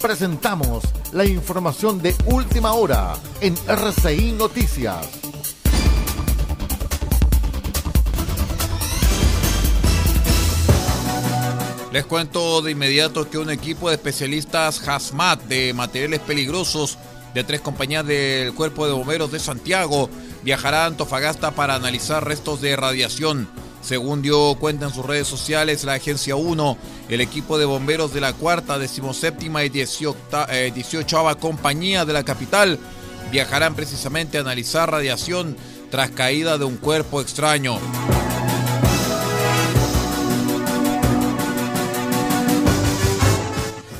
Presentamos la información de última hora en RCI Noticias. Les cuento de inmediato que un equipo de especialistas HAZMAT de materiales peligrosos de tres compañías del Cuerpo de Bomberos de Santiago viajará a Antofagasta para analizar restos de radiación. Según dio cuenta en sus redes sociales la Agencia 1, el equipo de bomberos de la cuarta, decimoséptima y 18 eh, compañía de la capital viajarán precisamente a analizar radiación tras caída de un cuerpo extraño.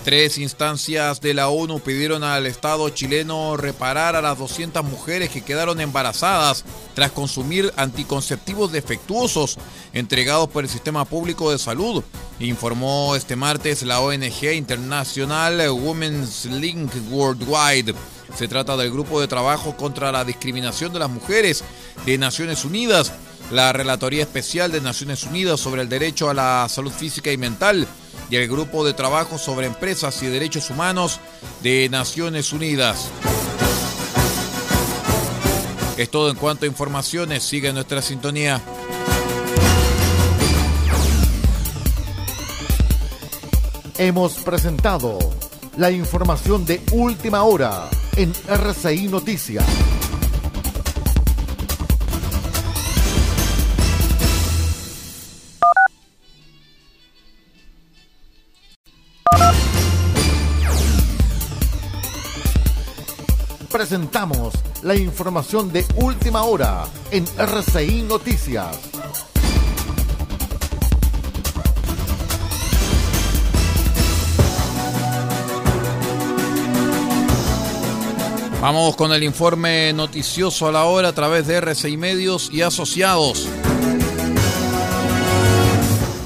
Tres instancias de la ONU pidieron al Estado chileno reparar a las 200 mujeres que quedaron embarazadas tras consumir anticonceptivos defectuosos entregados por el Sistema Público de Salud, informó este martes la ONG Internacional Women's Link Worldwide. Se trata del grupo de trabajo contra la discriminación de las mujeres de Naciones Unidas, la Relatoría Especial de Naciones Unidas sobre el Derecho a la Salud Física y Mental, y el Grupo de Trabajo sobre Empresas y Derechos Humanos de Naciones Unidas. Es todo en cuanto a informaciones. Sigue nuestra sintonía. Hemos presentado la información de última hora en RCI Noticias. Presentamos la información de última hora en RCI Noticias. Vamos con el informe noticioso a la hora a través de RCI Medios y Asociados.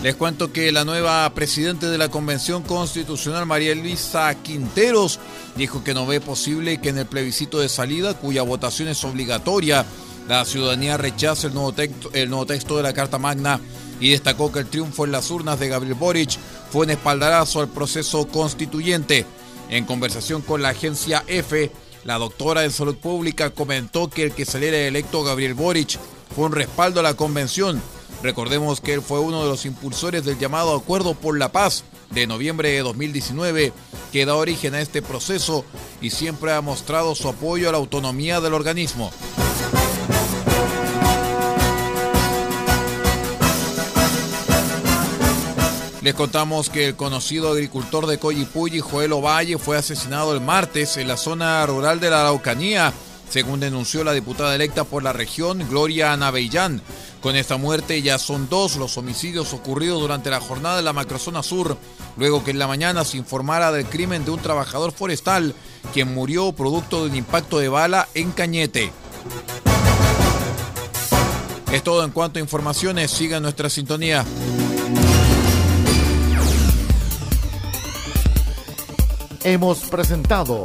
Les cuento que la nueva presidenta de la Convención Constitucional, María Luisa Quinteros, dijo que no ve posible que en el plebiscito de salida, cuya votación es obligatoria, la ciudadanía rechace el nuevo, texto, el nuevo texto de la Carta Magna y destacó que el triunfo en las urnas de Gabriel Boric fue un espaldarazo al proceso constituyente. En conversación con la agencia EFE, la doctora de Salud Pública comentó que el que saliera electo Gabriel Boric fue un respaldo a la convención Recordemos que él fue uno de los impulsores del llamado Acuerdo por la Paz de noviembre de 2019, que da origen a este proceso y siempre ha mostrado su apoyo a la autonomía del organismo. Les contamos que el conocido agricultor de Coyipulli, Joel Ovalle, fue asesinado el martes en la zona rural de la Araucanía, según denunció la diputada electa por la región, Gloria Anabellán. Con esta muerte ya son dos los homicidios ocurridos durante la jornada de la macrozona sur, luego que en la mañana se informara del crimen de un trabajador forestal quien murió producto de un impacto de bala en Cañete. Es todo en cuanto a informaciones, siga nuestra sintonía. Hemos presentado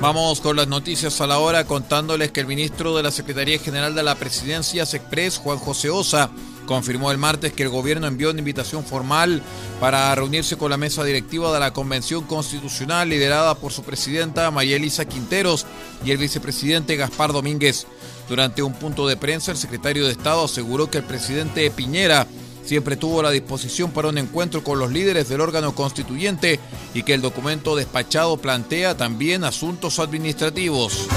Vamos con las noticias a la hora contándoles que el ministro de la Secretaría General de la Presidencia, SECPRES, Juan José Osa, confirmó el martes que el gobierno envió una invitación formal para reunirse con la mesa directiva de la Convención Constitucional liderada por su presidenta María Elisa Quinteros y el vicepresidente Gaspar Domínguez. Durante un punto de prensa, el secretario de Estado aseguró que el presidente Piñera siempre tuvo la disposición para un encuentro con los líderes del órgano constituyente y que el documento despachado plantea también asuntos administrativos.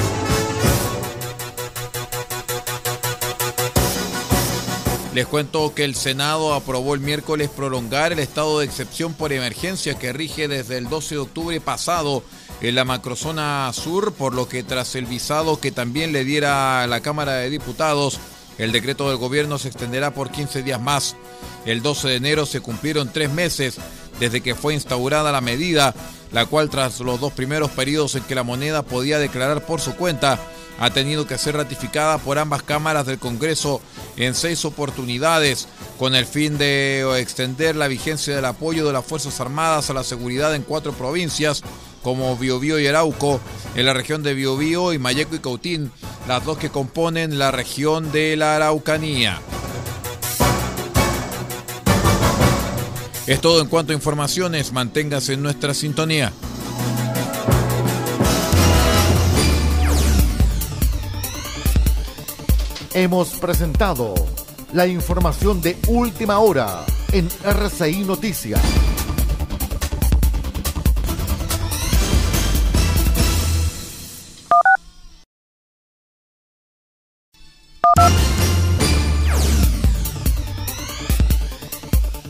Les cuento que el Senado aprobó el miércoles prolongar el estado de excepción por emergencia que rige desde el 12 de octubre pasado en la macrozona sur, por lo que tras el visado que también le diera a la Cámara de Diputados, El decreto del gobierno se extenderá por 15 días más. El 12 de enero se cumplieron tres meses desde que fue instaurada la medida, la cual tras los dos primeros periodos en que la moneda podía declarar por su cuenta, ha tenido que ser ratificada por ambas cámaras del Congreso en seis oportunidades, con el fin de extender la vigencia del apoyo de las Fuerzas Armadas a la seguridad en cuatro provincias, como Biobío y Arauco, en la región de Biobío y Mayeco y Cautín, las dos que componen la región de la Araucanía. Es todo en cuanto a informaciones, manténgase en nuestra sintonía. Hemos presentado la información de última hora en RCI Noticias.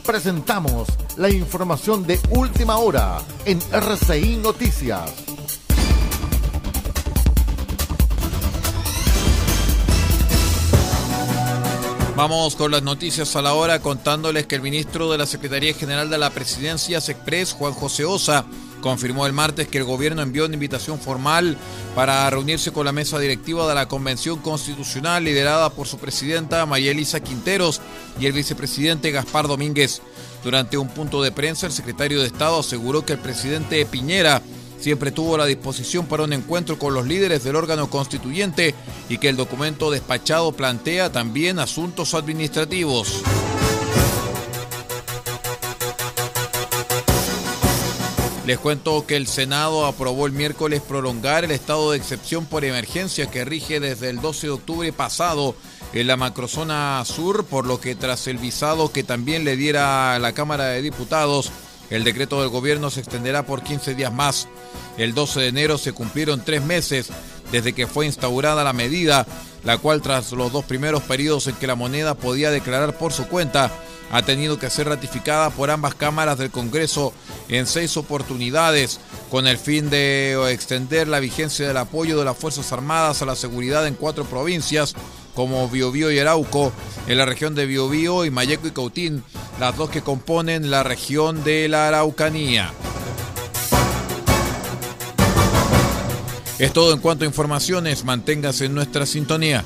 Presentamos la información de última hora en RCI Noticias. Vamos con las noticias a la hora contándoles que el ministro de la Secretaría General de la Presidencia, SECPRES, Juan José Osa, confirmó el martes que el gobierno envió una invitación formal para reunirse con la mesa directiva de la Convención Constitucional liderada por su presidenta María Elisa Quinteros y el vicepresidente Gaspar Domínguez. Durante un punto de prensa, el secretario de Estado aseguró que el presidente Piñera siempre tuvo la disposición para un encuentro con los líderes del órgano constituyente y que el documento despachado plantea también asuntos administrativos. Les cuento que el Senado aprobó el miércoles prolongar el estado de excepción por emergencia que rige desde el 12 de octubre pasado en la macrozona sur, por lo que tras el visado que también le diera a la Cámara de Diputados, el decreto del gobierno se extenderá por 15 días más. El 12 de enero se cumplieron tres meses desde que fue instaurada la medida, la cual tras los dos primeros periodos en que la moneda podía declarar por su cuenta, ha tenido que ser ratificada por ambas cámaras del Congreso en seis oportunidades, con el fin de extender la vigencia del apoyo de las Fuerzas Armadas a la seguridad en cuatro provincias, como Biobío y Arauco, en la región de Biobío y Mayeco y Cautín, las dos que componen la región de la Araucanía. Es todo en cuanto a informaciones, manténgase en nuestra sintonía.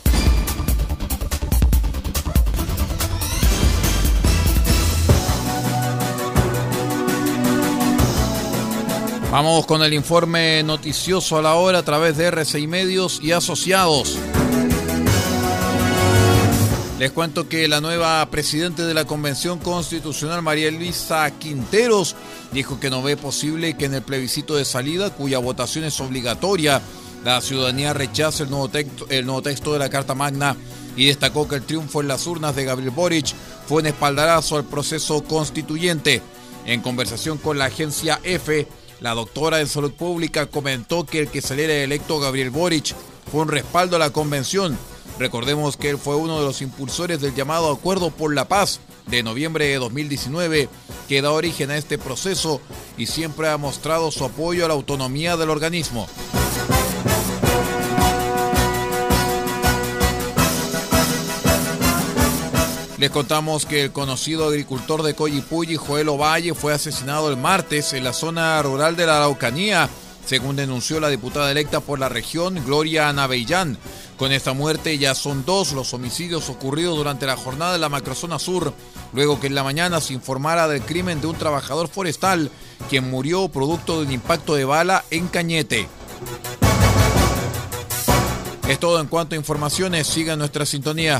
Vamos con el informe noticioso a la hora a través de RCI Medios y Asociados. Les cuento que la nueva presidenta de la Convención Constitucional, María Luisa Quinteros, dijo que no ve posible que en el plebiscito de salida, cuya votación es obligatoria, la ciudadanía rechace el nuevo, texto, el nuevo texto de la Carta Magna y destacó que el triunfo en las urnas de Gabriel Boric fue un espaldarazo al proceso constituyente. En conversación con la agencia EFE, la doctora de Salud Pública comentó que el que saliera electo Gabriel Boric fue un respaldo a la convención Recordemos que él fue uno de los impulsores del llamado Acuerdo por la Paz de noviembre de 2019, que da origen a este proceso y siempre ha mostrado su apoyo a la autonomía del organismo. Les contamos que el conocido agricultor de Coyipulli, Joel Ovalle, fue asesinado el martes en la zona rural de la Araucanía, según denunció la diputada electa por la región, Gloria Anabellán. Con esta muerte ya son dos los homicidios ocurridos durante la jornada de la macrozona sur, luego que en la mañana se informara del crimen de un trabajador forestal quien murió producto de un impacto de bala en Cañete. Es todo en cuanto a informaciones, siga nuestra sintonía.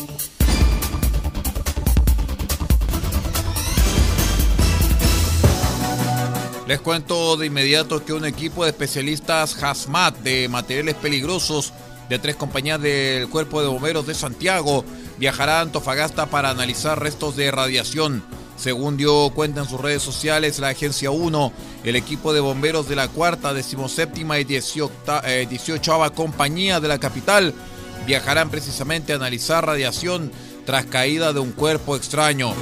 Les cuento de inmediato que un equipo de especialistas HAZMAT de materiales peligrosos de tres compañías del Cuerpo de Bomberos de Santiago viajará a Antofagasta para analizar restos de radiación. Según dio cuenta en sus redes sociales la Agencia 1, el equipo de bomberos de la cuarta, decimoséptima y 18 eh, compañía de la capital viajarán precisamente a analizar radiación tras caída de un cuerpo extraño.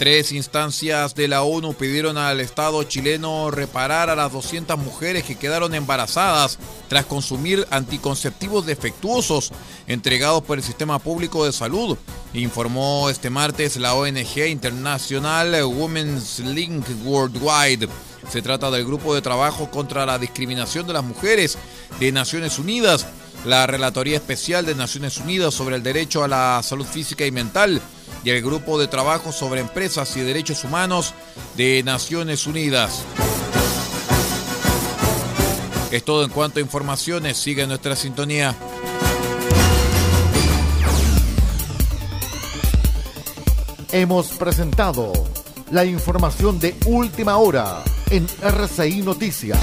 Tres instancias de la ONU pidieron al Estado chileno reparar a las 200 mujeres que quedaron embarazadas tras consumir anticonceptivos defectuosos entregados por el Sistema Público de Salud, informó este martes la ONG internacional Women's Link Worldwide. Se trata del grupo de trabajo contra la discriminación de las mujeres de Naciones Unidas, la Relatoría Especial de Naciones Unidas sobre el Derecho a la Salud Física y Mental, y el Grupo de Trabajo sobre Empresas y Derechos Humanos de Naciones Unidas. Es todo en cuanto a informaciones. Sigue nuestra sintonía. Hemos presentado la información de última hora en RCI Noticias.